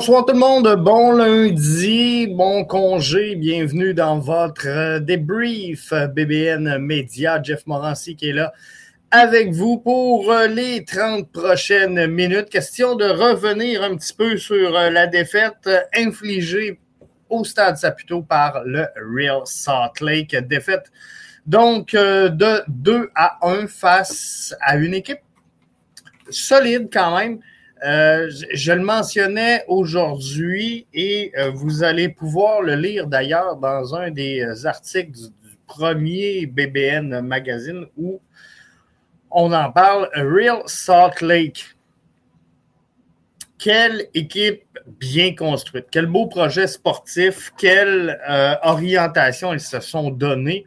Bonsoir tout le monde, bon lundi, bon congé, bienvenue dans votre débrief BBN Média. Jeff Morancy qui est là avec vous pour les 30 prochaines minutes. Question de revenir un petit peu sur la défaite infligée au Stade Saputo par le Real Salt Lake. Défaite donc de 2 à 1 face à une équipe solide quand même euh, je le mentionnais aujourd'hui et euh, vous allez pouvoir le lire d'ailleurs dans un des euh, articles du, premier BBN Magazine où on en parle. Real Salt Lake. Quelle équipe bien construite. Quel beau projet sportif. Quelle orientation ils se sont donnés.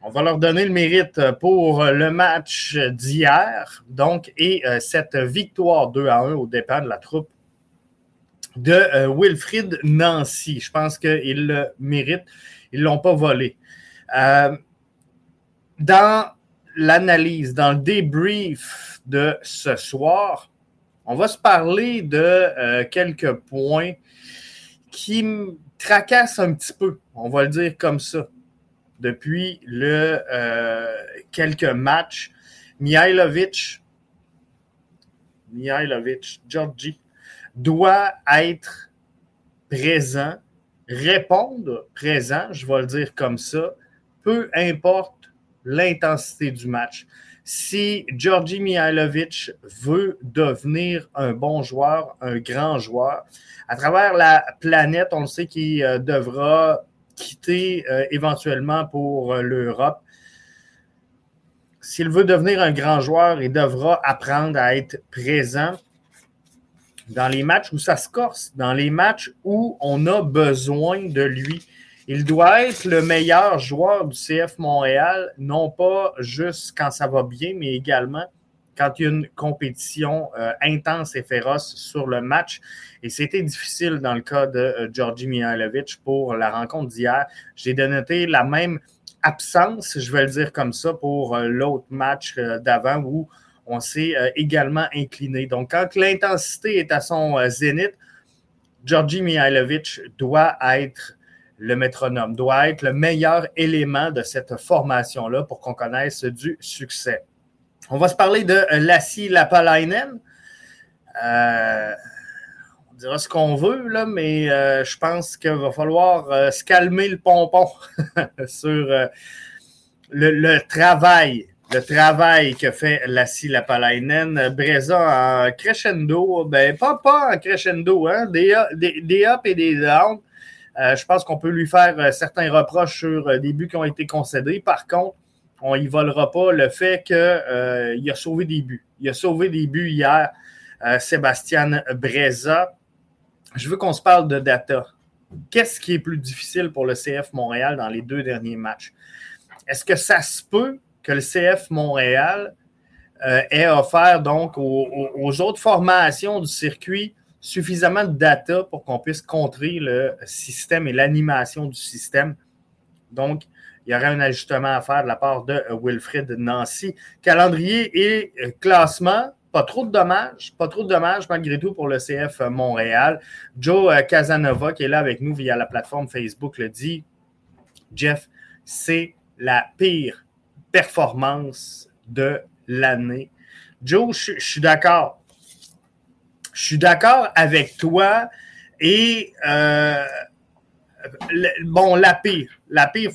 On va leur donner le mérite pour le match d'hier, donc, et euh, cette victoire 2 à 1 au départ de la troupe de euh, Wilfrid Nancy. Je pense qu'ils le méritent. Ils ne l'ont pas volé. Euh, dans l'analyse, dans le débrief de ce soir, on va se parler de quelques points qui me tracassent un petit peu. On va le dire comme ça depuis le, euh, quelques matchs. Mihailovic, Mihailovic, Georgi, doit être présent, répondre présent, je vais le dire comme ça, peu importe l'intensité du match. Si Georgi Mihailovic veut devenir un bon joueur, un grand joueur, à travers la planète, on le sait qu'il euh, devra quitter euh, éventuellement pour euh, l'Europe. S'il veut devenir un grand joueur, il devra apprendre à être présent dans les matchs où ça se corse, dans les matchs où on a besoin de lui. Il doit être le meilleur joueur du CF Montréal, non pas juste quand ça va bien, mais également quand il y a une compétition euh, intense et féroce sur le match. Et c'était difficile dans le cas de euh, Georgi Mihailovic pour la rencontre d'hier. J'ai dénoté la même absence, je vais le dire comme ça, pour euh, l'autre match d'avant où on s'est également incliné. Donc, quand l'intensité est à son zénith, Georgi Mihailovic doit être le métronome, doit être le meilleur élément de cette formation-là pour qu'on connaisse du succès. On va se parler de euh, Lassie Lapalainen. Euh, on dira ce qu'on veut, là, mais euh, je pense qu'il va falloir se calmer le pompon sur le, travail. Le travail que fait Lassie Lapalainen. Breza en crescendo, ben pas, pas en crescendo, hein, des, des, up et des downs. je pense qu'on peut lui faire certains reproches sur des buts qui ont été concédés. Par contre, on y volera pas le fait qu'il euh, a sauvé des buts. Il a sauvé des buts hier, euh, Sébastien Breza. Je veux qu'on se parle de data. Qu'est-ce qui est plus difficile pour le CF Montréal dans les deux derniers matchs? Est-ce que ça se peut que le CF Montréal euh, ait offert donc aux, autres formations du circuit suffisamment de data pour qu'on puisse contrer le système et l'animation du système? Donc, il y aurait un ajustement à faire de la part de euh, Wilfred Nancy. Calendrier et euh, classement, pas trop de dommages, pas trop de dommages malgré tout pour le CF Montréal. Joe euh, Casanova, qui est là avec nous via la plateforme Facebook, le dit. Jeff, c'est la pire performance de l'année. Joe, je, suis d'accord. Je suis d'accord avec toi. Et bon, la pire. La pire,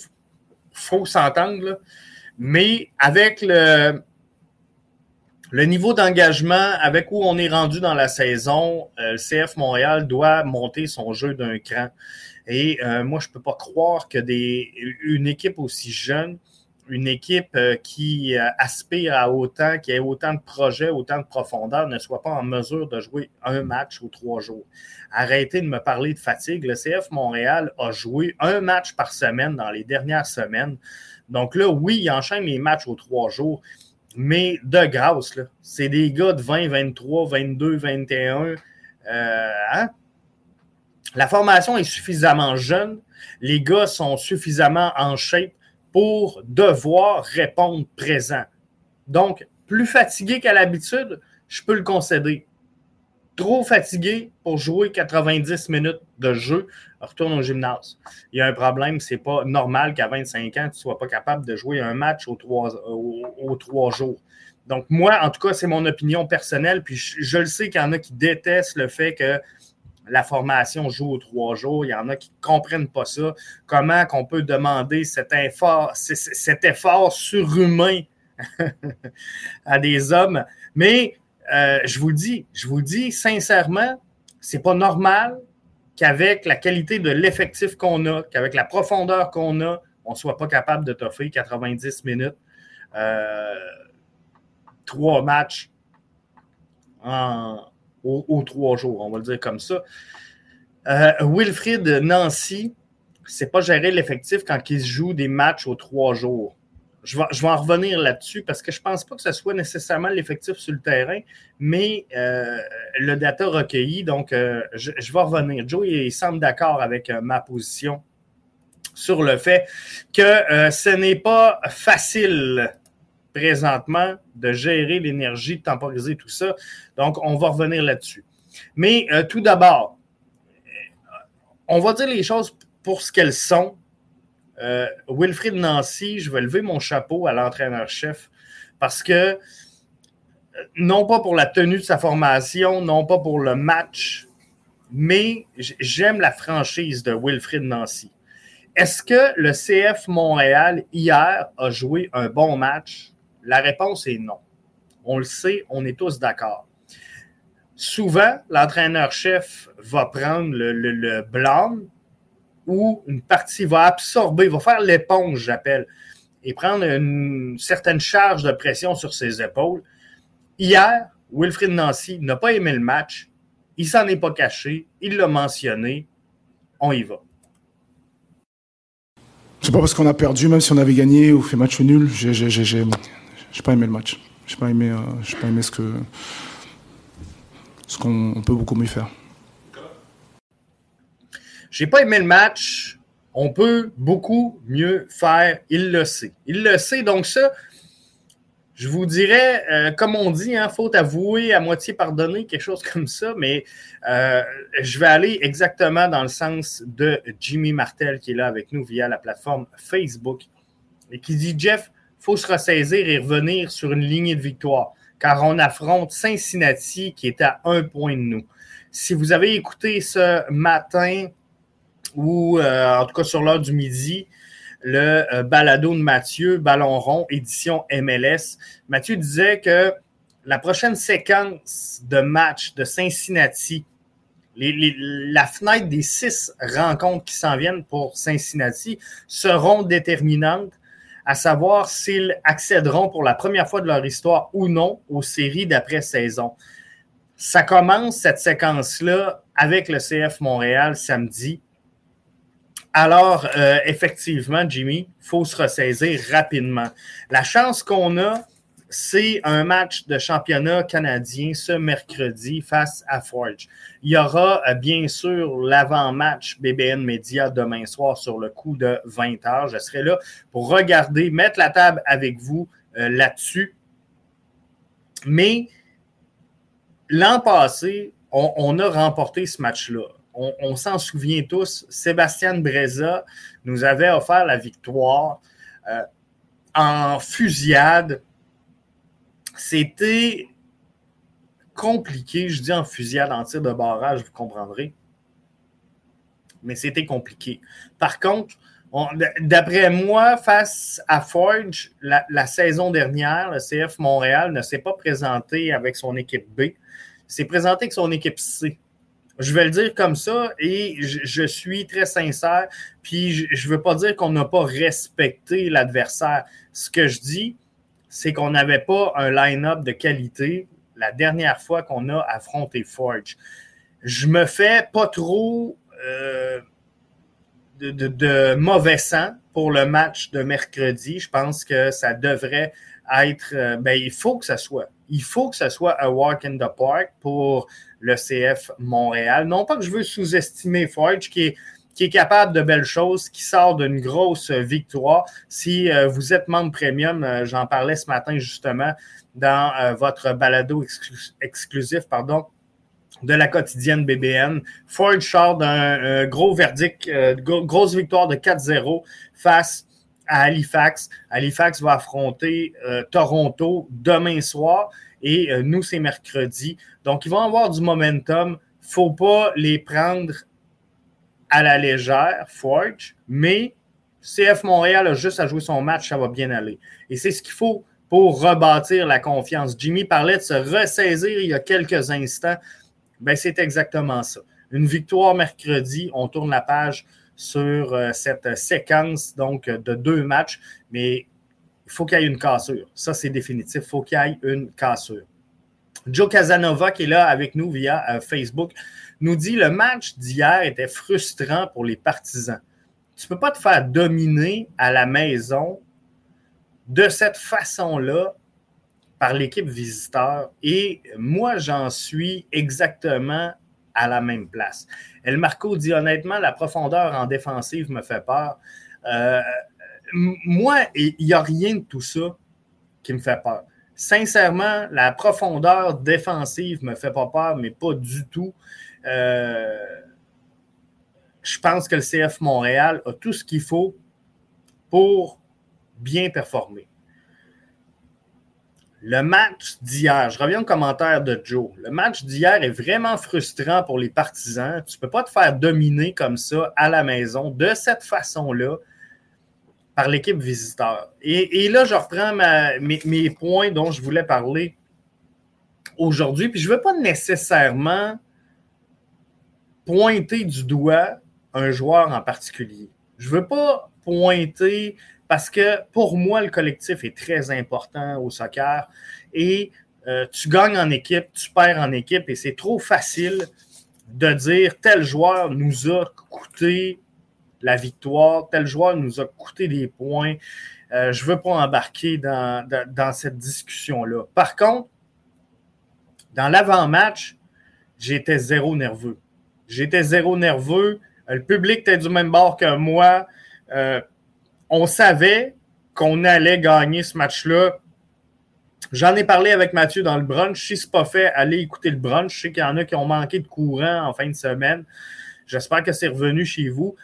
faut s'entendre, mais avec le, le niveau d'engagement, avec où on est rendu dans la saison, euh, le CF Montréal doit monter son jeu d'un cran. Et euh, moi, je ne peux pas croire que des, une équipe aussi jeune, une équipe euh, qui aspire à autant, qui a autant de projets, autant de profondeur, ne soit pas en mesure de jouer un match ou trois jours. Arrêtez de me parler de fatigue. Le CF Montréal a joué un match par semaine dans les dernières semaines. Donc là, oui, il enchaîne les matchs aux trois jours, mais de grâce, c'est des gars de 20, 23, 22, 21. hein? La formation est suffisamment jeune. Les gars sont suffisamment en shape pour devoir répondre présent. Donc, plus fatigué qu'à l'habitude, je peux le concéder. trop fatigué pour jouer 90 minutes de jeu, retourne au gymnase. Il y a un problème, c'est pas normal qu'à 25 ans, tu ne sois pas capable de jouer un match aux trois, aux, trois jours. Donc, moi, en tout cas, c'est mon opinion personnelle. Puis je, le sais qu'il y en a qui détestent le fait que la formation joue aux trois jours. Il y en a qui ne comprennent pas ça. Comment qu'on peut demander cet effort, surhumain à des hommes? Mais euh, je vous dis, je vous dis sincèrement, c'est pas normal qu'avec la qualité de l'effectif qu'on a, qu'avec la profondeur qu'on a, on ne soit pas capable de t'offrir 90 minutes, euh, trois matchs aux, trois jours, on va le dire comme ça. Euh, Wilfried Nancy, c'est pas gérer l'effectif quand il joue des matchs aux trois jours. Je vais, en revenir là-dessus parce que je ne pense pas que ce soit nécessairement l'effectif sur le terrain, mais euh, le data recueilli. Donc, euh, je, vais revenir. Joe, il semble d'accord avec ma position sur le fait que ce n'est pas facile présentement de gérer l'énergie, de temporiser tout ça. Donc, on va revenir là-dessus. Mais tout d'abord, on va dire les choses pour ce qu'elles sont euh, Wilfried Nancy, je vais lever mon chapeau à l'entraîneur-chef parce que, euh, non pas pour la tenue de sa formation, non pas pour le match, mais j'aime la franchise de Wilfried Nancy. Est-ce que le CF Montréal, hier, a joué un bon match? La réponse est non. On le sait, on est tous d'accord. Souvent, l'entraîneur-chef va prendre le, le, le où une partie va absorber, va faire l'éponge, j'appelle, et prendre une certaine charge de pression sur ses épaules. Hier, Wilfried Nancy n'a pas aimé le match. Il s'en est pas caché. Il l'a mentionné. On y va. C'est pas parce qu'on a perdu, même si on avait gagné ou fait match nul, j'ai pas aimé le match. J'ai pas aimé, euh, pas aimé ce que ce qu'on peut beaucoup mieux faire. J'ai pas aimé le match. On peut beaucoup mieux faire. Il le sait. Il le sait. Donc, ça, je vous dirais, euh, comme on dit, hein, faute avouée, à moitié pardonner, quelque chose comme ça, mais euh, je vais aller exactement dans le sens de Jimmy Martel qui est là avec nous via la plateforme Facebook et qui dit Jeff, faut se ressaisir et revenir sur une lignée de victoire car on affronte Cincinnati qui est à un point de nous. Si vous avez écouté ce matin ou euh, en tout cas sur l'heure du midi, le euh, balado de Mathieu, Ballon rond, édition MLS. Mathieu disait que la prochaine séquence de match de Cincinnati, la fenêtre des six rencontres qui s'en viennent pour Cincinnati seront déterminantes, à savoir s'ils accéderont pour la première fois de leur histoire ou non aux séries d'après-saison. Ça commence cette séquence-là avec le CF Montréal samedi alors, euh, effectivement, Jimmy, il faut se ressaisir rapidement. La chance qu'on a, c'est un match de championnat canadien ce mercredi face à Forge. Il y aura euh, bien sûr l'avant-match BBN Media demain soir sur le coup de 20 h. Je serai là pour regarder, mettre la table avec vous euh, là-dessus. Mais l'an passé, on a remporté ce match-là on, s'en souvient tous, Sébastien Breza nous avait offert la victoire euh, en fusillade. C'était compliqué, je dis en fusillade, en tir de barrage, vous comprendrez. Mais c'était compliqué. Par contre, d'après moi, face à Forge, la, la, saison dernière, le CF Montréal ne s'est pas présenté avec son équipe B, s'est présenté avec son équipe C. Je vais le dire comme ça et je, suis très sincère. Puis je ne veux pas dire qu'on n'a pas respecté l'adversaire. Ce que je dis, c'est qu'on n'avait pas un line-up de qualité la dernière fois qu'on a affronté Forge. Je me fais pas trop euh, de, mauvais sang pour le match de mercredi. Je pense que ça devrait être. Euh, ben, il faut que ça soit. Il faut que ça soit un walk in the park pour le CF Montréal. Non pas que je veux sous-estimer Forge, qui est, qui est capable de belles choses, qui sort d'une grosse victoire. Si euh, vous êtes membre premium, euh, j'en parlais ce matin justement dans euh, votre balado exclusif, pardon. de la quotidienne BBN. Ford sort d'un gros verdict, grosse victoire de 4-0 face à Halifax. Halifax va affronter Toronto demain soir et nous, c'est mercredi. Donc, ils vont avoir du momentum. faut pas les prendre à la légère, Forge, mais CF Montréal a juste à jouer son match, ça va bien aller. Et c'est ce qu'il faut pour rebâtir la confiance. Jimmy parlait de se ressaisir il y a quelques instants. Ben, c'est exactement ça. Une victoire mercredi, on tourne la page sur euh, cette séquence donc de deux matchs, mais il faut qu'il y ait une cassure. Ça, c'est définitif. Il faut qu'il y ait une cassure. Joe Casanova, qui est là avec nous via euh, Facebook, nous dit le match d'hier était frustrant pour les partisans. Tu ne peux pas te faire dominer à la maison de cette façon-là par l'équipe visiteur. Et moi, j'en suis exactement à la même place. El Marco dit honnêtement, la profondeur en défensive me fait peur. Euh, moi, il n'y a rien de tout ça qui me fait peur. Sincèrement, la profondeur défensive ne me fait pas peur, mais pas du tout. Euh, je pense que le CF Montréal a tout ce qu'il faut pour bien performer. Le match d'hier, je reviens au commentaire de Joe. Le match d'hier est vraiment frustrant pour les partisans. Tu ne peux pas te faire dominer comme ça à la maison, de cette façon-là, par l'équipe visiteur. Et, là, je reprends mes, mes, points dont je voulais parler aujourd'hui. Puis je ne veux pas nécessairement pointer du doigt un joueur en particulier. Je ne veux pas pointer parce que pour moi, le collectif est très important au soccer et euh, tu gagnes en équipe, tu perds en équipe et c'est trop facile de dire tel joueur nous a coûté la victoire, tel joueur nous a coûté des points. Euh, je ne veux pas embarquer dans, dans cette discussion-là. Par contre, dans l'avant-match, j'étais zéro nerveux. J'étais zéro nerveux. Le public était du même bord que moi. Euh, on savait qu'on allait gagner ce match-là. J'en ai parlé avec Mathieu dans le brunch. Si ce n'est pas fait, allez écouter le brunch. Je sais qu'il y en a qui ont manqué de courant en fin de semaine. J'espère que c'est revenu chez vous.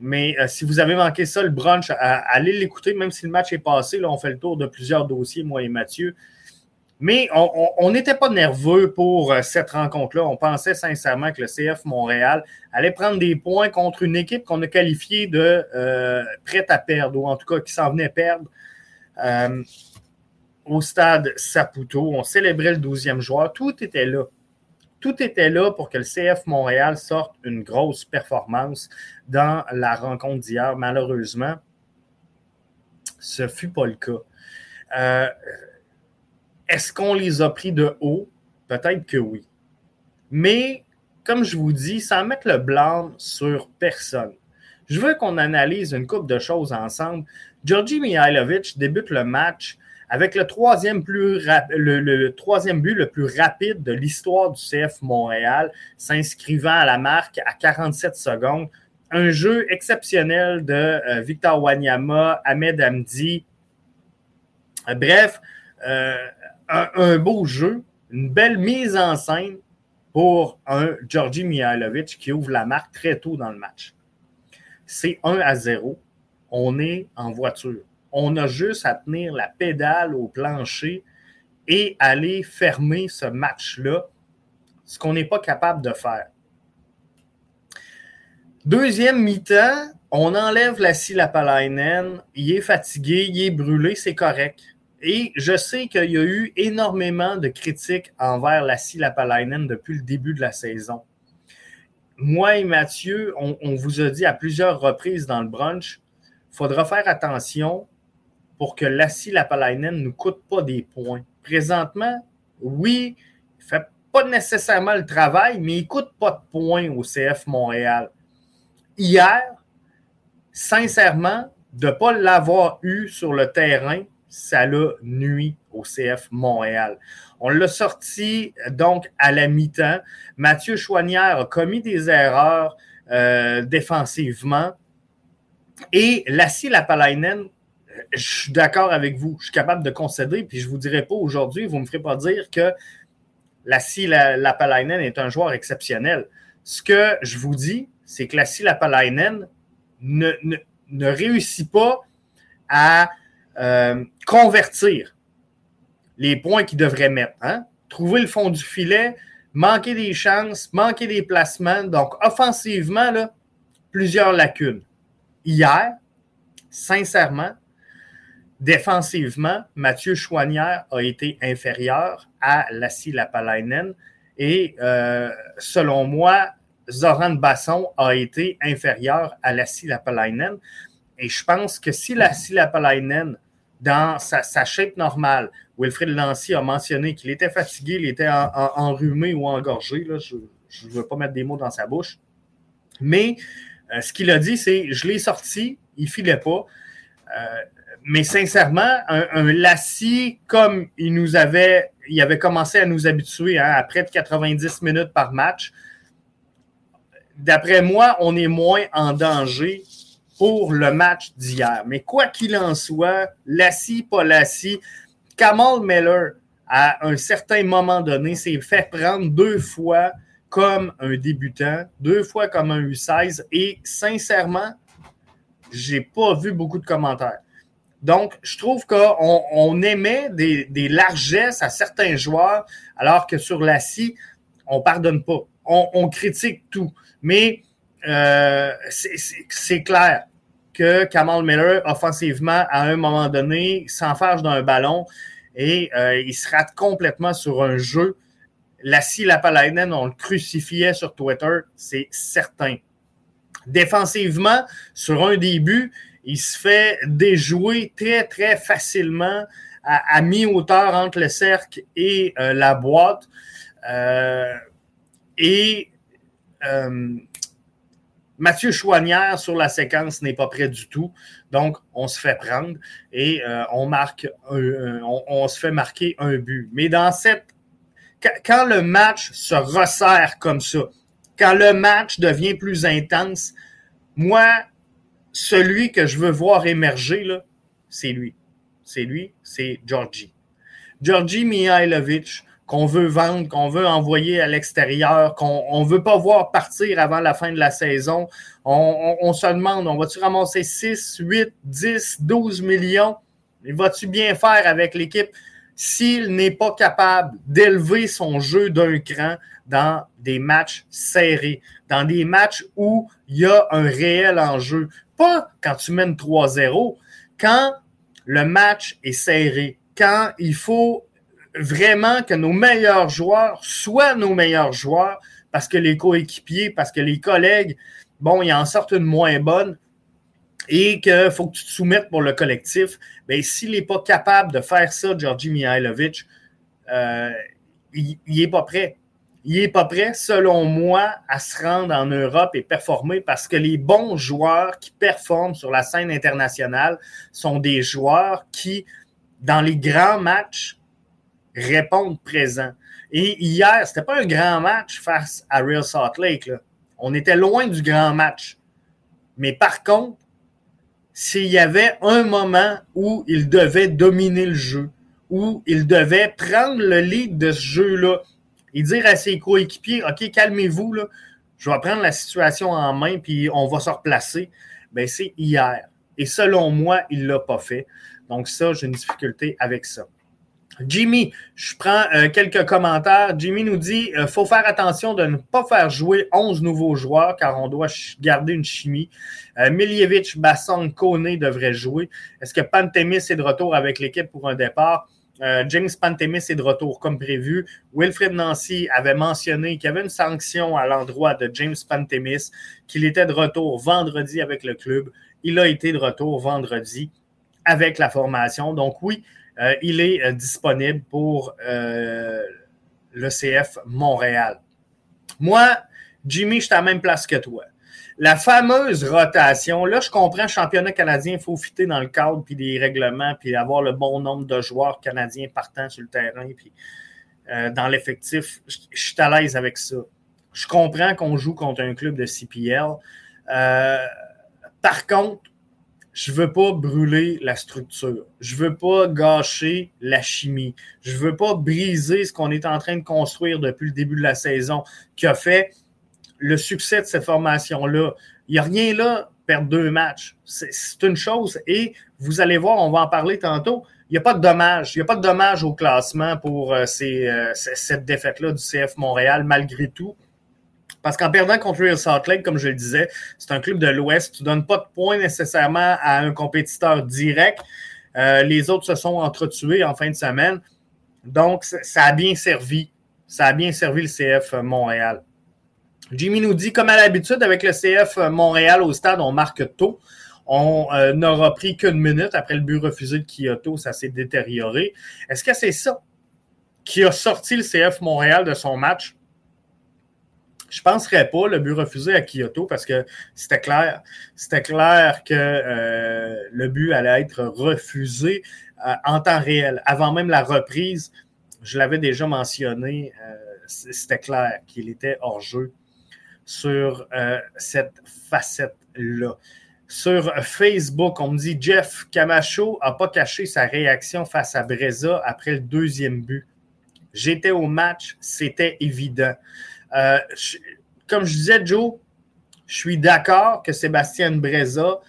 Mais euh, si vous avez manqué ça, le brunch, allez l'écouter, même si le match est passé. Là, on fait le tour de plusieurs dossiers, moi et Mathieu. Mais on n'était pas nerveux pour euh, cette rencontre-là. On pensait sincèrement que le CF Montréal allait prendre des points contre une équipe qu'on a qualifiée de euh, prête à perdre, ou en tout cas qui s'en venait perdre euh, au stade Saputo. On célébrait le 12e joueur. Tout était là. Tout était là pour que le CF Montréal sorte une grosse performance dans la rencontre d'hier. Malheureusement, ce ne fut pas le cas. Est-ce qu'on les a pris de haut? Peut-être que oui. Mais, comme je vous dis, sans mettre le blanc sur personne. Je veux qu'on analyse une couple de choses ensemble. Georgi Mihailovic débute le match avec le troisième, but le plus rapide de l'histoire du CF Montréal, s'inscrivant à la marque à 47 secondes. Un jeu exceptionnel de euh, Victor Wanyama, Ahmed Hamdi. bref, euh, un, beau jeu, une belle mise en scène pour un Georgi Mihailovic qui ouvre la marque très tôt dans le match. C'est 1 à 0. On est en voiture. On a juste à tenir la pédale au plancher et aller fermer ce match-là, ce qu'on n'est pas capable de faire. Deuxième mi-temps, on enlève la Lapalainen, il est fatigué, il est brûlé, c'est correct. Et je sais qu'il y a eu énormément de critiques envers la Lapalainen depuis le début de la saison. Moi et Mathieu, on, vous a dit à plusieurs reprises dans le brunch, il faudra faire attention pour que Lassie Lapalainen ne nous coûte pas des points. Présentement, oui, il ne fait pas nécessairement le travail, mais il ne coûte pas de points au CF Montréal. Hier, sincèrement, de ne pas l'avoir eu sur le terrain, ça l'a nuit au CF Montréal. On l'a sorti donc à la mi-temps. Mathieu Chouanière a commis des erreurs euh, défensivement. Et Lassie Lapalainen, je suis d'accord avec vous. Je suis capable de concéder, puis je ne vous dirai pas aujourd'hui, vous ne me ferez pas dire que Lassie Lapalainen est un joueur exceptionnel. Ce que je vous dis, c'est que Lassie Lapalainen ne, ne, ne réussit pas à euh, convertir les points qu'il devrait mettre. Hein? Trouver le fond du filet, manquer des chances, manquer des placements. Donc, offensivement, plusieurs lacunes. Hier, sincèrement, défensivement, Mathieu Chouanière a été inférieur à Lassie Lapalainen. Et euh, selon moi, Zoran Basson a été inférieur à Lassie Lapalainen. Et je pense que si Lassie Lapalainen, dans sa, sa, shape normale, Wilfred Lancy a mentionné qu'il était fatigué, il était enrhumé ou engorgé, là, je ne veux pas mettre des mots dans sa bouche. Mais euh, ce qu'il a dit, c'est je l'ai sorti, il ne filait pas. Euh, mais sincèrement, un, un comme il nous avait, il avait commencé à nous habituer hein, à près de 90 minutes par match, d'après moi, on est moins en danger pour le match d'hier. Mais quoi qu'il en soit, Lassie, pas Lassie, Kamal Miller, à un certain moment donné, s'est fait prendre deux fois comme un débutant, deux fois comme un U16 et sincèrement, j'ai pas vu beaucoup de commentaires. Donc, je trouve qu'on on émet des, largesses à certains joueurs, alors que sur la scie, on pardonne pas. On, on critique tout. Mais euh, c'est clair que Kamal Miller, offensivement, à un moment donné, s'enfarge d'un ballon et euh, il se rate complètement sur un jeu. La scie Lapalainen, on le crucifiait sur Twitter, c'est certain. Défensivement, sur un début, il se fait déjouer très, très facilement à, mi-hauteur entre le cercle et euh, la boîte. Euh, et Mathieu Chouanière sur la séquence n'est pas prêt du tout. Donc, on se fait prendre et on marque on, se fait marquer un but. Mais dans cette. Quand le match se resserre comme ça, quand le match devient plus intense, moi, celui que je veux voir émerger, c'est lui. C'est lui, c'est Georgie. Georgie Mihailovic, qu'on veut vendre, qu'on veut envoyer à l'extérieur, qu'on ne veut pas voir partir avant la fin de la saison. On, se demande, on va-tu ramasser 6, 8, 10, 12 millions? Il va-tu bien faire avec l'équipe s'il n'est pas capable d'élever son jeu d'un cran dans des matchs serrés, dans des matchs où il y a un réel enjeu? pas quand tu mènes 3-0, quand le match est serré, quand il faut vraiment que nos meilleurs joueurs soient nos meilleurs joueurs parce que les coéquipiers, parce que les collègues, bon, ils en sortent une moins bonne et qu'il faut que tu te soumettes pour le collectif. Bien, s'il n'est pas capable de faire ça, Georgi Mihailovic, euh, il n'est pas prêt il n'est pas prêt, selon moi, à se rendre en Europe et performer parce que les bons joueurs qui performent sur la scène internationale sont des joueurs qui, dans les grands matchs, répondent présents. Et hier, ce n'était pas un grand match face à Real Salt Lake. On était loin du grand match. Mais par contre, s'il y avait un moment où il devait dominer le jeu, où il devait prendre le lead de ce jeu-là, et dire à ses coéquipiers OK, calmez-vous, là, je vais prendre la situation en main puis on va se replacer. Ben, c'est hier. Et selon moi, il ne l'a pas fait. Donc, ça, j'ai une difficulté avec ça. Jimmy, je prends euh, quelques commentaires. Jimmy nous dit euh, faut faire attention de ne pas faire jouer 11 nouveaux joueurs car on doit garder une chimie. Euh, Basson, Kone devraient jouer. Est-ce que Pantemis est de retour avec l'équipe pour un départ? Euh, James Pantemis est de retour comme prévu. Wilfred Nancy avait mentionné qu'il y avait une sanction à l'endroit de James Pantemis, qu'il était de retour vendredi avec le club. Il a été de retour vendredi avec la formation. Donc oui, euh, il est euh, disponible pour l'ECF Montréal. Moi, Jimmy, je suis à la même place que toi la fameuse rotation, là, je comprends, championnat canadien, il faut fitter dans le cadre, puis des règlements, puis avoir le bon nombre de joueurs canadiens partant sur le terrain, puis euh, dans l'effectif. Je, suis à l'aise avec ça. Je comprends qu'on joue contre un club de CPL. Euh, par contre, je veux pas brûler la structure. Je veux pas gâcher la chimie. Je veux pas briser ce qu'on est en train de construire depuis le début de la saison qui a fait le succès de cette formation-là. Il n'y a rien là, perdre deux matchs. C'est une chose. Et vous allez voir, on va en parler tantôt. Il n'y a pas de dommage. Il n'y a pas de dommage au classement pour euh, euh, cette défaite-là du CF Montréal, malgré tout. Parce qu'en perdant contre Real Salt Lake, comme je le disais, c'est un club de l'Ouest. Tu ne donnes pas de points nécessairement à un compétiteur direct. Euh, les autres se sont entretués en fin de semaine. Donc, ça a bien servi. Ça a bien servi le CF Montréal. Jimmy nous dit, comme à l'habitude, avec le CF Montréal au stade, on marque tôt. On euh, n'aura pris qu'une minute après le but refusé de Kyoto, ça s'est détérioré. Est-ce que c'est ça qui a sorti le CF Montréal de son match? Je ne penserais pas le but refusé à Kyoto parce que c'était clair. C'était clair que euh, le but allait être refusé euh, en temps réel. Avant même la reprise, je l'avais déjà mentionné, c'était clair qu'il était hors jeu sur cette facette-là. Sur Facebook, on me dit Jeff Camacho n'a pas caché sa réaction face à Breza après le deuxième but. J'étais au match, c'était évident. Euh, comme je disais, Joe, je suis d'accord que Sébastien Breza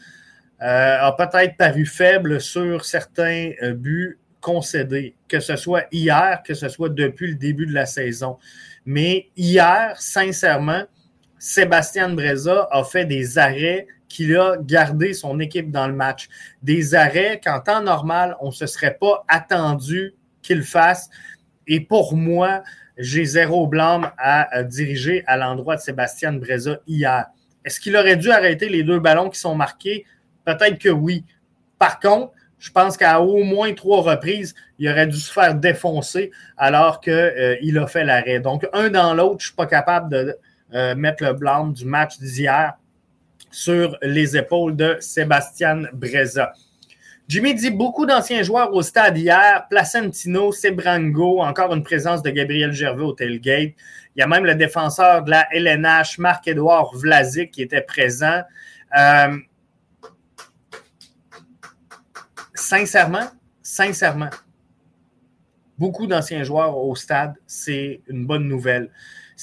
euh, a peut-être paru faible sur certains euh, buts concédés, que ce soit hier, que ce soit depuis le début de la saison. Mais hier, sincèrement, Sébastien Breza a fait des arrêts qu'il a gardé son équipe dans le match. Des arrêts qu'en temps normal, on ne se serait pas attendu qu'il fasse. Et pour moi, j'ai zéro blâme à diriger à l'endroit de Sébastien Breza hier. Est-ce qu'il aurait dû arrêter les deux ballons qui sont marqués? Peut-être que oui. Par contre, je pense qu'à au moins trois reprises, il aurait dû se faire défoncer alors qu'il euh, a fait l'arrêt. Donc, un dans l'autre, je ne suis pas capable de euh, mettre le blâme du match d'hier sur les épaules de Sébastien Breza. Jimmy dit beaucoup d'anciens joueurs au stade hier. Placentino, Sebrango, encore une présence de Gabriel Gervais au tailgate. Il y a même le défenseur de la LNH, Marc-Édouard Vlasic, qui était présent. Euh, sincèrement, sincèrement, beaucoup d'anciens joueurs au stade, c'est une bonne nouvelle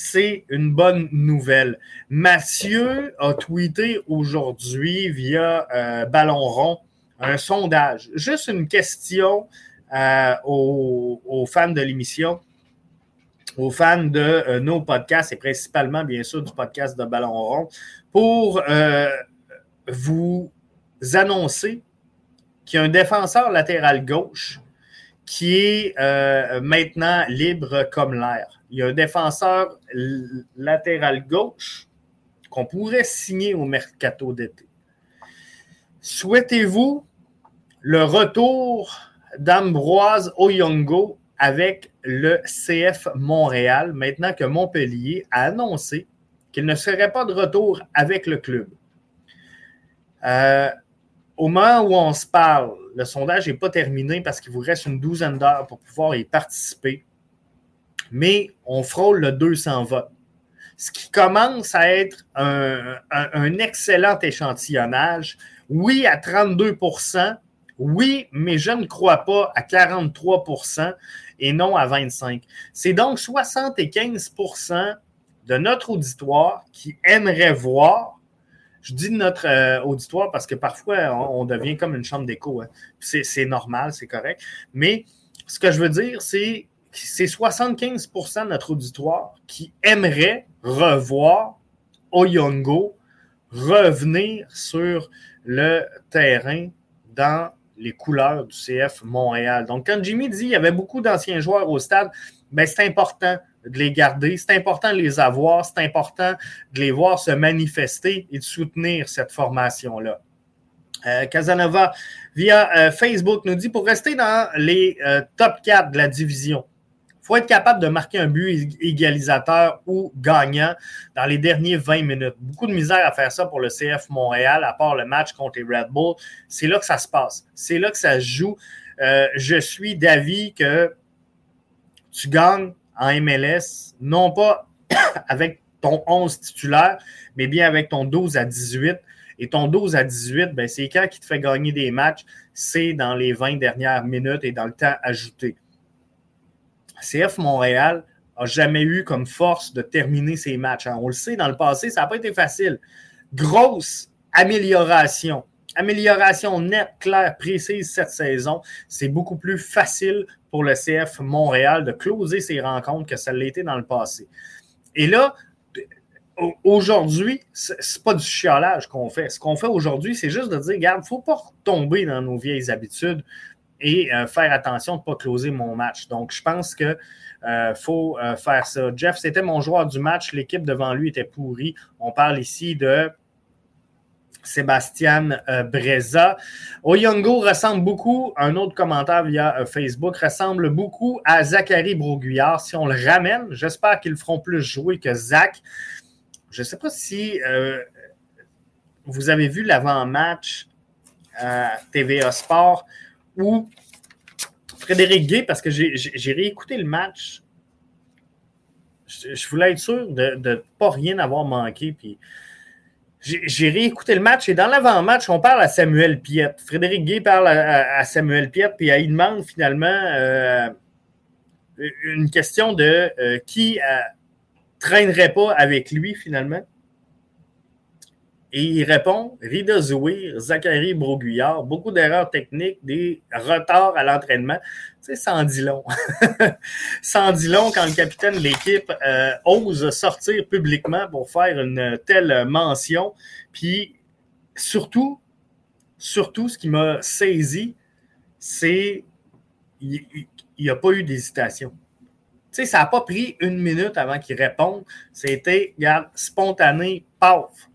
c'est une bonne nouvelle. Mathieu a tweeté aujourd'hui via euh, Ballon Rond un sondage. Juste une question euh, aux, fans de l'émission, aux fans de euh, nos podcasts et principalement, bien sûr, du podcast de Ballon Rond, pour vous annoncer qu'il y a un défenseur latéral gauche qui est maintenant libre comme l'air il y a un défenseur latéral gauche qu'on pourrait signer au mercato d'été. Souhaitez-vous le retour d'Ambroise Oyongo avec le CF Montréal maintenant que Montpellier a annoncé qu'il ne serait pas de retour avec le club? Euh, au moment où on se parle, le sondage n'est pas terminé parce qu'il vous reste une douzaine d'heures pour pouvoir y participer mais on frôle le 200 votes. Ce qui commence à être un, excellent échantillonnage. Oui, à 32 oui, mais je ne crois pas à 43% et non à 25 C'est donc 75% de notre auditoire qui aimerait voir, je dis notre euh, auditoire parce que parfois on, devient comme une chambre d'écho. Hein. C'est normal, c'est correct. Mais ce que je veux dire, c'est c'est 75% de notre auditoire qui aimerait revoir Oyongo revenir sur le terrain dans les couleurs du CF Montréal. Donc, quand Jimmy dit qu'il y avait beaucoup d'anciens joueurs au stade, c'est important de les garder, c'est important de les avoir, c'est important de les voir se manifester et de soutenir cette formation-là. Euh, Casanova, via euh, Facebook, nous dit pour rester dans les euh, top 4 de la division, faut être capable de marquer un but égalisateur ou gagnant dans les derniers 20 minutes. Beaucoup de misère à faire ça pour le CF Montréal, à part le match contre les Red Bull. C'est là que ça se passe. C'est là que ça se joue. Euh, je suis d'avis que tu gagnes en MLS, non pas avec ton 11 titulaire, mais bien avec ton 12 à 18 Et ton 12 à 18, ben, c'est quand qui te fait gagner des matchs, c'est dans les 20 dernières minutes et dans le temps ajouté. CF Montréal n'a jamais eu comme force de terminer ses matchs. Hein. On le sait, dans le passé, ça n'a pas été facile. Grosse amélioration. Amélioration nette, claire, précise cette saison. C'est beaucoup plus facile pour le CF Montréal de closer ses rencontres que ça l'était dans le passé. Et là, aujourd'hui, c'est pas du chialage qu'on fait. Ce qu'on fait aujourd'hui, c'est juste de dire, regarde, il ne faut pas tomber dans nos vieilles habitudes et euh, faire attention de ne pas closer mon match. Donc, je pense qu'il euh, faut euh, faire ça. Jeff, c'était mon joueur du match. L'équipe devant lui était pourrie. On parle ici de Sébastien Breza. Oyongo ressemble beaucoup, un autre commentaire via Facebook, ressemble beaucoup à Zachary Broguillard. Si on le ramène, j'espère qu'ils feront plus jouer que Zach. Je ne sais pas si vous avez vu l'avant-match à TVA Sport où Frédéric Gay, parce que j'ai réécouté le match, je, voulais être sûr de ne pas rien avoir manqué. Puis j'ai réécouté le match et dans l'avant-match, on parle à Samuel Piette. Frédéric Gay parle à, Samuel Piette, puis il demande finalement euh, une question de euh, qui euh, traînerait pas avec lui finalement. Et il répond Rida Zouir, Zachary Broguillard, beaucoup d'erreurs techniques, des retards à l'entraînement. Tu sais, sans dit long. sans dit long quand le capitaine de l'équipe euh, ose sortir publiquement pour faire une telle mention. Puis surtout, surtout, ce qui m'a saisi, c'est il n'y a pas eu d'hésitation. Tu sais, ça n'a pas pris une minute avant qu'il réponde. C'était, regarde, spontané, paf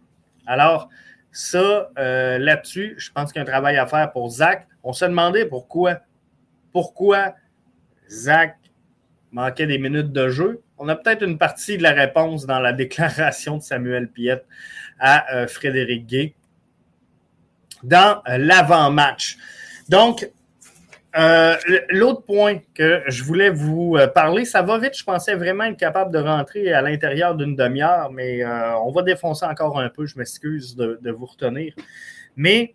alors, ça, euh, là-dessus, je pense qu'il y a un travail à faire pour Zach. On se demandait pourquoi. Pourquoi Zach manquait des minutes de jeu? On a peut-être une partie de la réponse dans la déclaration de Samuel Piette à euh, Frédéric Gay dans l'avant-match. Donc, euh, l'autre point que je voulais vous euh, parler, ça va vite. Je pensais vraiment être capable de rentrer à l'intérieur d'une demi-heure, mais euh, on va défoncer encore un peu. Je m'excuse de, vous retenir. Mais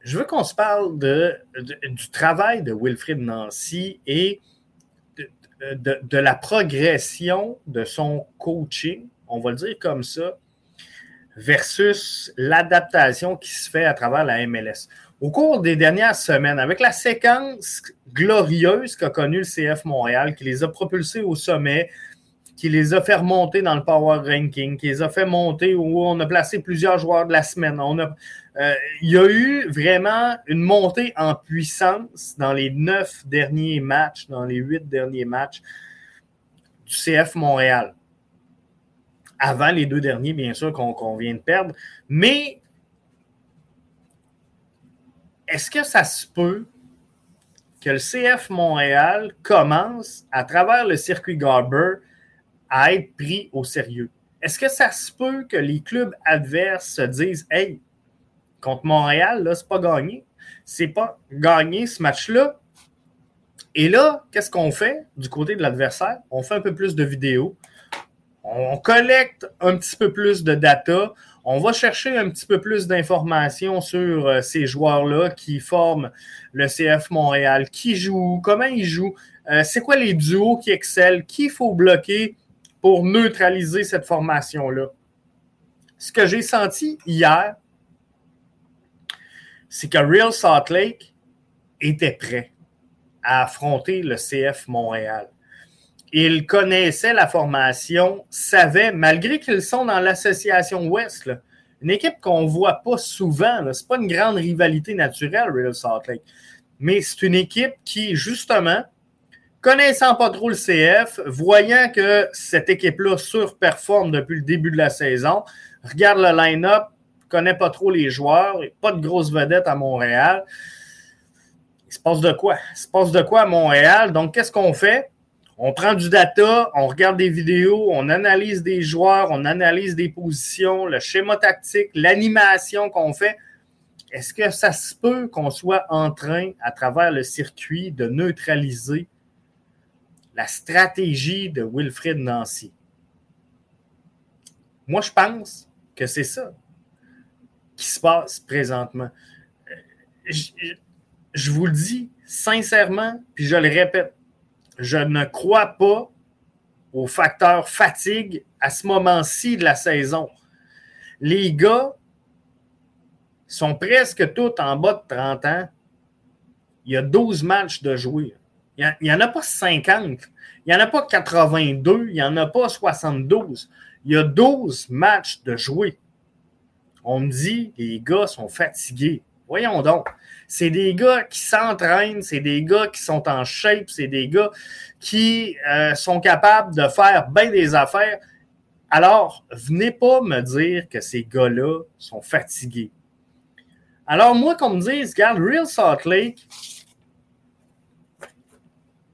je veux qu'on se parle de, du travail de Wilfrid Nancy et de, la progression de son coaching, on va le dire comme ça, versus l'adaptation qui se fait à travers la MLS au cours des dernières semaines, avec la séquence glorieuse qu'a connue le CF Montréal, qui les a propulsés au sommet, qui les a fait remonter dans le Power Ranking, qui les a fait monter où on a placé plusieurs joueurs de la semaine. Euh, il y a eu vraiment une montée en puissance dans les neuf derniers matchs, dans les huit derniers matchs du CF Montréal. Avant les deux derniers, bien sûr, qu'on vient de perdre. Mais est-ce que ça se peut que le CF Montréal commence, à travers le circuit Garber, à être pris au sérieux? Est-ce que ça se peut que les clubs adverses se disent Hey, contre Montréal, là, c'est pas gagné. C'est pas gagné ce match-là. Et là, qu'est-ce qu'on fait du côté de l'adversaire? On fait un peu plus de vidéos. On collecte un petit peu plus de data. On va chercher un petit peu plus d'informations sur euh, ces joueurs-là qui forment le CF Montréal, qui jouent, comment ils jouent, euh, c'est quoi les duos qui excellent, qui faut bloquer pour neutraliser cette formation-là. Ce que j'ai senti hier, c'est que Real Salt Lake était prêt à affronter le CF Montréal. Ils connaissaient la formation, savaient, malgré qu'ils sont dans l'association Ouest, une équipe qu'on ne voit pas souvent, ce n'est pas une grande rivalité naturelle, Real Salt Lake, mais c'est une équipe qui, justement, connaissant pas trop le CF, voyant que cette équipe-là surperforme depuis le début de la saison, regarde le line-up, connaît pas trop les joueurs, pas de grosses vedettes à Montréal. Il se passe de quoi? Il se passe de quoi à Montréal? Donc, qu'est-ce qu'on fait? On prend du data, on regarde des vidéos, on analyse des joueurs, on analyse des positions, le schéma tactique, l'animation qu'on fait. Est-ce que ça se peut qu'on soit en train, à travers le circuit, de neutraliser la stratégie de Wilfred Nancy? Moi, je pense que c'est ça qui se passe présentement. Je, je, vous le dis sincèrement, puis je le répète, je ne crois pas au facteur fatigue à ce moment-ci de la saison. Les gars sont presque tous en bas de 30 ans. Il y a 12 matchs de jouer. Il n'y en a pas 50. Il n'y en a pas 82. Il n'y en a pas 72. Il y a 12 matchs de jouer. On me dit, les gars sont fatigués. Voyons donc. C'est des gars qui s'entraînent, c'est des gars qui sont en shape, c'est des gars qui euh, sont capables de faire bien des affaires. Alors, venez pas me dire que ces gars-là sont fatigués. Alors, moi, qu'on me dise, regarde, Real Salt Lake,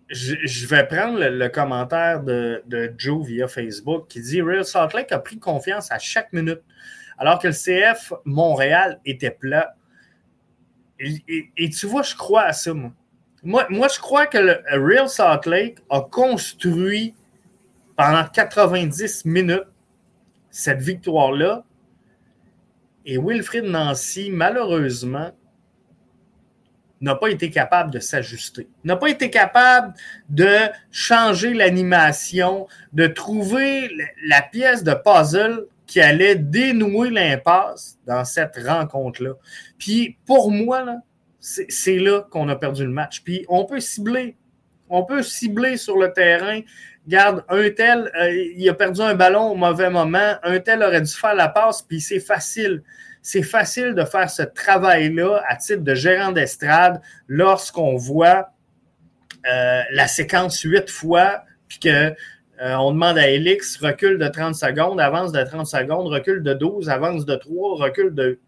je, vais prendre le, commentaire de, Joe via Facebook qui dit Real Salt Lake a pris confiance à chaque minute, alors que le CF Montréal était plat. Et, tu vois, je crois à ça, moi. Moi, je crois que le Real Salt Lake a construit pendant 90 minutes cette victoire-là. Et Wilfrid Nancy, malheureusement, n'a pas été capable de s'ajuster, n'a pas été capable de changer l'animation, de trouver la pièce de puzzle qui allait dénouer l'impasse dans cette rencontre-là. Puis pour moi, c'est là qu'on a perdu le match. Puis on peut cibler, on peut cibler sur le terrain. Garde, un tel, euh, il a perdu un ballon au mauvais moment, un tel aurait dû faire la passe, puis c'est facile c'est facile de faire ce travail-là à titre de gérant d'estrade lorsqu'on voit euh, la séquence huit fois, puis qu'on euh, demande à Elix recule de 30 secondes, avance de 30 secondes, recule de 12, avance de 3, recule de.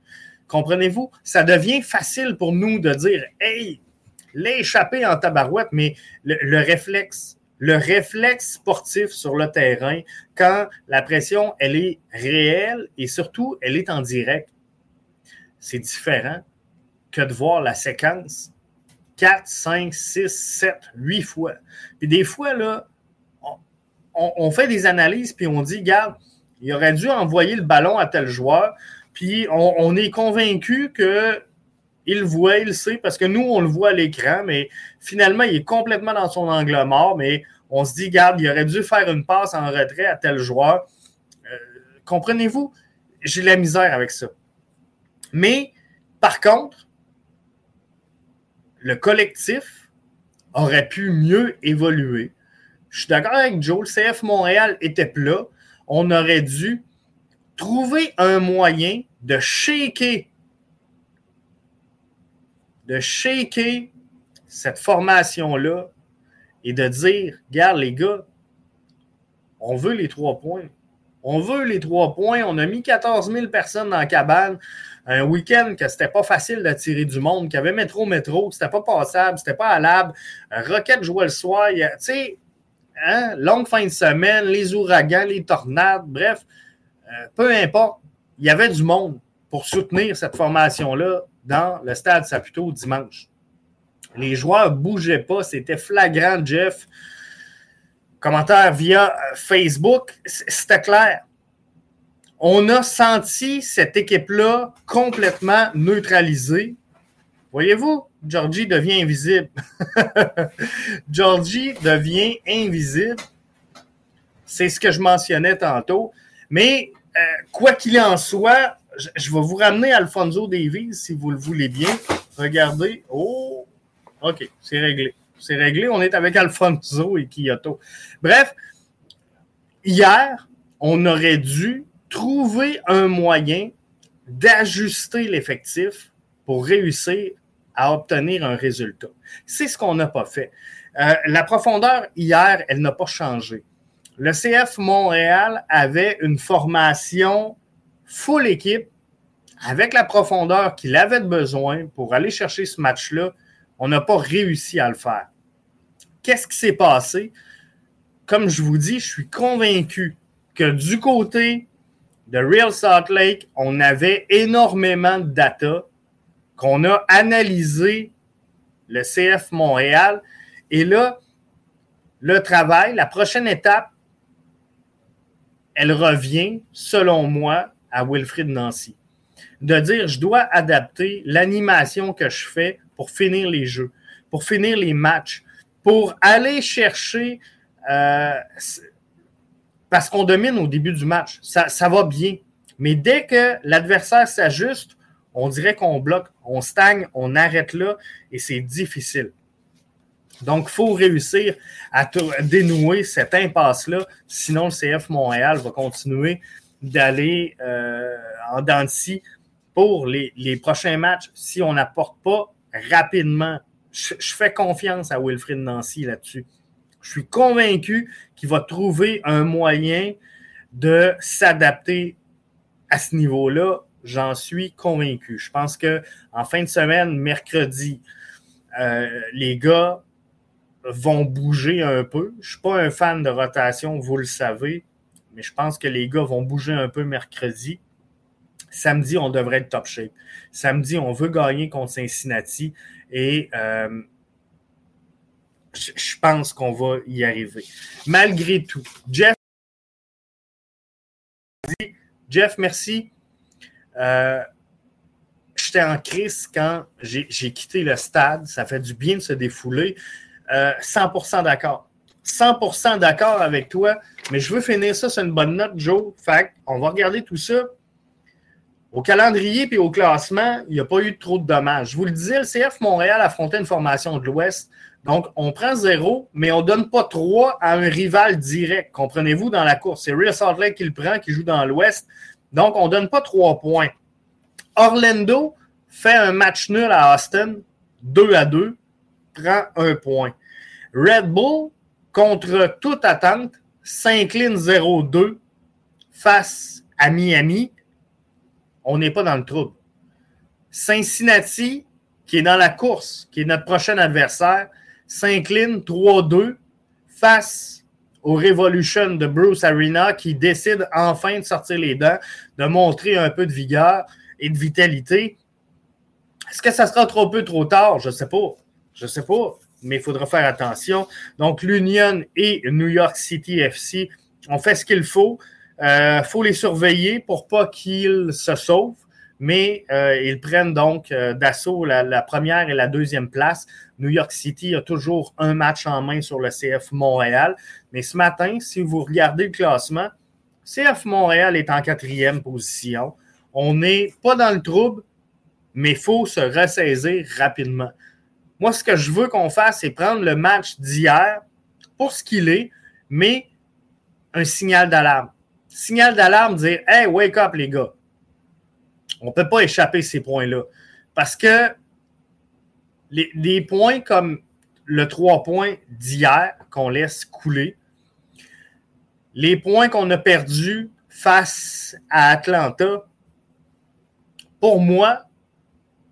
Comprenez-vous? Ça devient facile pour nous de dire Hey, l'échapper en tabarouette, mais le réflexe, le réflexe sportif sur le terrain, quand la pression, elle est réelle et surtout, elle est en direct c'est différent que de voir la séquence 4, 5, 6, 7, 8 fois. Puis des fois, là, on, fait des analyses, puis on dit, regarde, il aurait dû envoyer le ballon à tel joueur, puis on, est convaincu que il voit, il sait, parce que nous, on le voit à l'écran, mais finalement, il est complètement dans son angle mort, mais on se dit, regarde, il aurait dû faire une passe en retrait à tel joueur. Euh, comprenez-vous? J'ai la misère avec ça. Mais par contre, le collectif aurait pu mieux évoluer. Je suis d'accord avec Joe, le CF Montréal était plat. On aurait dû trouver un moyen de shaker, de shaker cette formation-là et de dire, regarde les gars, on veut les trois points. On veut les trois points. On a mis 14 000 personnes dans la cabane un week-end que c'était pas facile d'attirer du monde, qu'il y avait métro, métro, que c'était pas passable, c'était pas allable. Rocket jouait le soir. Tu sais, hein, longue fin de semaine, les ouragans, les tornades, bref, euh, peu importe, il y avait du monde pour soutenir cette formation-là dans le stade Saputo dimanche. Les joueurs ne bougeaient pas, c'était flagrant, Jeff. Commentaire via Facebook, c'était clair on a senti cette équipe-là complètement neutralisée. Voyez-vous, Georgie devient invisible. Georgie devient invisible. C'est ce que je mentionnais tantôt. Mais euh, quoi qu'il en soit, je, vais vous ramener Alfonso Davies si vous le voulez bien. Regardez. Oh, OK, c'est réglé. C'est réglé. On est avec Alfonso et Kyoto. Bref, hier, on aurait dû trouver un moyen d'ajuster l'effectif pour réussir à obtenir un résultat. C'est ce qu'on n'a pas fait. Euh, la profondeur, hier, elle n'a pas changé. Le CF Montréal avait une formation full équipe avec la profondeur qu'il avait besoin pour aller chercher ce match-là. On n'a pas réussi à le faire. Qu'est-ce qui s'est passé? Comme je vous dis, je suis convaincu que du côté de Real Salt Lake, on avait énormément de data qu'on a analysé le CF Montréal. Et là, le travail, la prochaine étape, elle revient, selon moi, à Wilfrid Nancy. De dire, je dois adapter l'animation que je fais pour finir les jeux, pour finir les matchs, pour aller chercher, euh, parce qu'on domine au début du match, ça, ça va bien. Mais dès que l'adversaire s'ajuste, on dirait qu'on bloque, on stagne, on arrête là et c'est difficile. Donc, il faut réussir à dénouer cette impasse-là. Sinon, le CF Montréal va continuer d'aller euh, en dents pour les, prochains matchs si on n'apporte pas rapidement. Je, fais confiance à Wilfrid Nancy là-dessus. Je suis convaincu qu'il va trouver un moyen de s'adapter à ce niveau-là. J'en suis convaincu. Je pense qu'en fin de semaine, mercredi, euh, les gars vont bouger un peu. Je ne suis pas un fan de rotation, vous le savez, mais je pense que les gars vont bouger un peu mercredi. Samedi, on devrait être top shape. Samedi, on veut gagner contre Cincinnati et euh, je pense qu'on va y arriver. Malgré tout, Jeff, Jeff, merci. Euh, j'étais en crise quand j'ai quitté le stade. Ça fait du bien de se défouler. 100% euh, d'accord. 100% d'accord avec toi, mais je veux finir ça sur une bonne note, Joe. Fait on va regarder tout ça. Au calendrier et au classement, il n'y a pas eu trop de dommages. Je vous le disais, le CF Montréal affrontait une formation de l'Ouest. Donc, on prend zéro, mais on ne donne pas trois à un rival direct. Comprenez-vous, dans la course? C'est Real Salt Lake qui le prend, qui joue dans l'Ouest. Donc, on ne donne pas trois points. Orlando fait un match nul à Austin, 2 à 2, prend un point. Red Bull, contre toute attente, s'incline 0-2 face à Miami. On n'est pas dans le trouble. Cincinnati, qui est dans la course, qui est notre prochain adversaire, s'incline 3-2 face au Revolution de Bruce Arena qui décide enfin de sortir les dents, de montrer un peu de vigueur et de vitalité. Est-ce que ça sera trop peu trop tard? Je ne sais pas. Je ne sais pas, mais il faudra faire attention. Donc, l'Union et New York City FC ont fait ce qu'il faut. Il euh, faut les surveiller pour pas qu'ils se sauvent, mais euh, ils prennent donc euh, d'assaut la, première et la deuxième place. New York City a toujours un match en main sur le CF Montréal. Mais ce matin, si vous regardez le classement, CF Montréal est en quatrième position. On n'est pas dans le trouble, mais il faut se ressaisir rapidement. Moi, ce que je veux qu'on fasse, c'est prendre le match d'hier pour ce qu'il est, mais un signal d'alarme. Signal d'alarme, dire Hey, wake up, les gars. On ne peut pas échapper ces points-là. Parce que les, points comme le 3 points d'hier qu'on laisse couler, les points qu'on a perdus face à Atlanta, pour moi,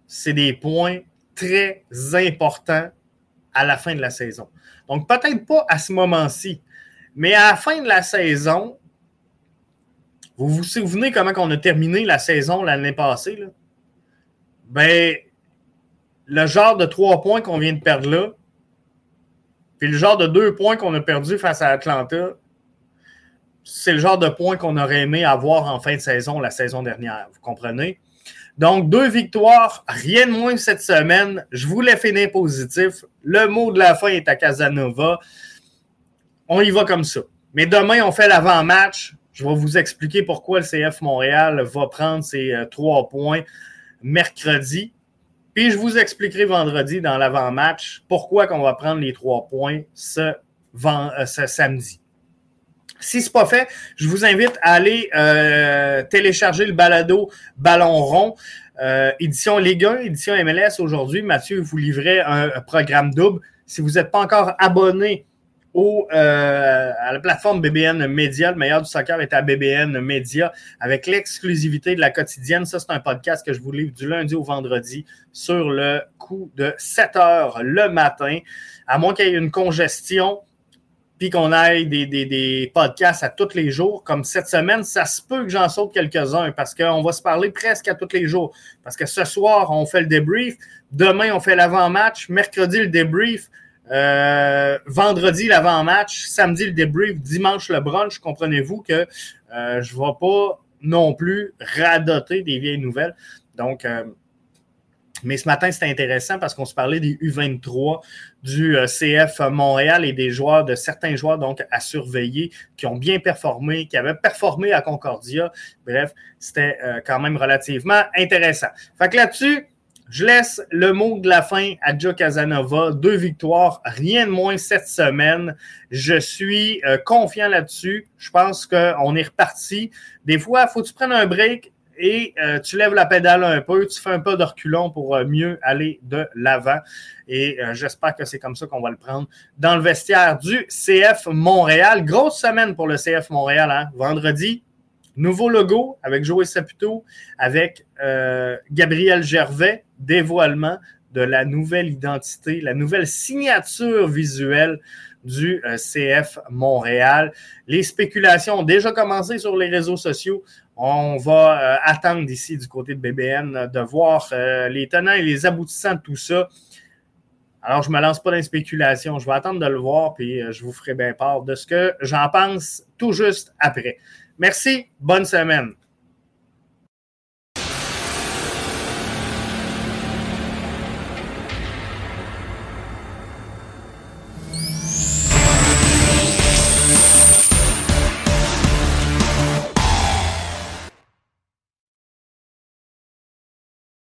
c'est des points très importants à la fin de la saison. Donc, peut-être pas à ce moment-ci, mais à la fin de la saison, vous vous souvenez comment on a terminé la saison l'année passée? Là? Ben, le genre de trois points qu'on vient de perdre là, puis le genre de deux points qu'on a perdu face à Atlanta, c'est le genre de points qu'on aurait aimé avoir en fin de saison la saison dernière. Vous comprenez? Donc, deux victoires, rien de moins cette semaine. Je voulais finir positif. Le mot de la fin est à Casanova. On y va comme ça. Mais demain, on fait l'avant-match. Je vais vous expliquer pourquoi le CF Montréal va prendre ses euh, trois points mercredi. Puis je vous expliquerai vendredi dans l'avant-match pourquoi qu'on va prendre les trois points ce, euh, samedi. Si ce n'est pas fait, je vous invite à aller euh, télécharger le balado Ballon rond, édition Ligue 1, édition MLS aujourd'hui. Mathieu vous livrait un, programme double. Si vous n'êtes pas encore abonné euh, à la plateforme BBN Media. Le meilleur du soccer est à BBN Media avec l'exclusivité de la quotidienne. Ça, c'est un podcast que je vous livre du lundi au vendredi sur le coup de 7 heures le matin. À moins qu'il y ait une congestion, puis qu'on aille des, des, podcasts à tous les jours, comme cette semaine, ça se peut que j'en saute quelques-uns parce qu'on va se parler presque à tous les jours. Parce que ce soir, on fait le débrief. Demain, on fait l'avant-match. Mercredi, le débrief. Euh, vendredi, l'avant-match, samedi, le débrief, dimanche, le brunch. Comprenez-vous que euh, je ne vais pas non plus radoter des vieilles nouvelles. Donc, euh, mais ce matin, c'était intéressant parce qu'on se parlait des U23 du CF Montréal et des joueurs, de certains joueurs donc à surveiller qui ont bien performé, qui avaient performé à Concordia. Bref, c'était quand même relativement intéressant. Fait que là-dessus, je laisse le mot de la fin à Joe Casanova. Deux victoires, rien de moins cette semaine. Je suis euh, confiant là-dessus. Je pense qu'on est reparti. Des fois, il faut que tu prennes un break et euh, tu lèves la pédale un peu, tu fais un peu de reculon pour euh, mieux aller de l'avant. Et j'espère que c'est comme ça qu'on va le prendre dans le vestiaire du CF Montréal. Grosse semaine pour le CF Montréal. Hein? Vendredi, Nouveau logo avec Joey Saputo, avec euh, Gabriel Gervais, dévoilement de la nouvelle identité, la nouvelle signature visuelle du euh, CF Montréal. Les spéculations ont déjà commencé sur les réseaux sociaux. On va euh, attendre d'ici du côté de BBN de voir les tenants et les aboutissants de tout ça. Alors, je ne me lance pas dans les spéculations. Je vais attendre de le voir, puis je vous ferai bien part de ce que j'en pense tout juste après. Merci, bonne semaine.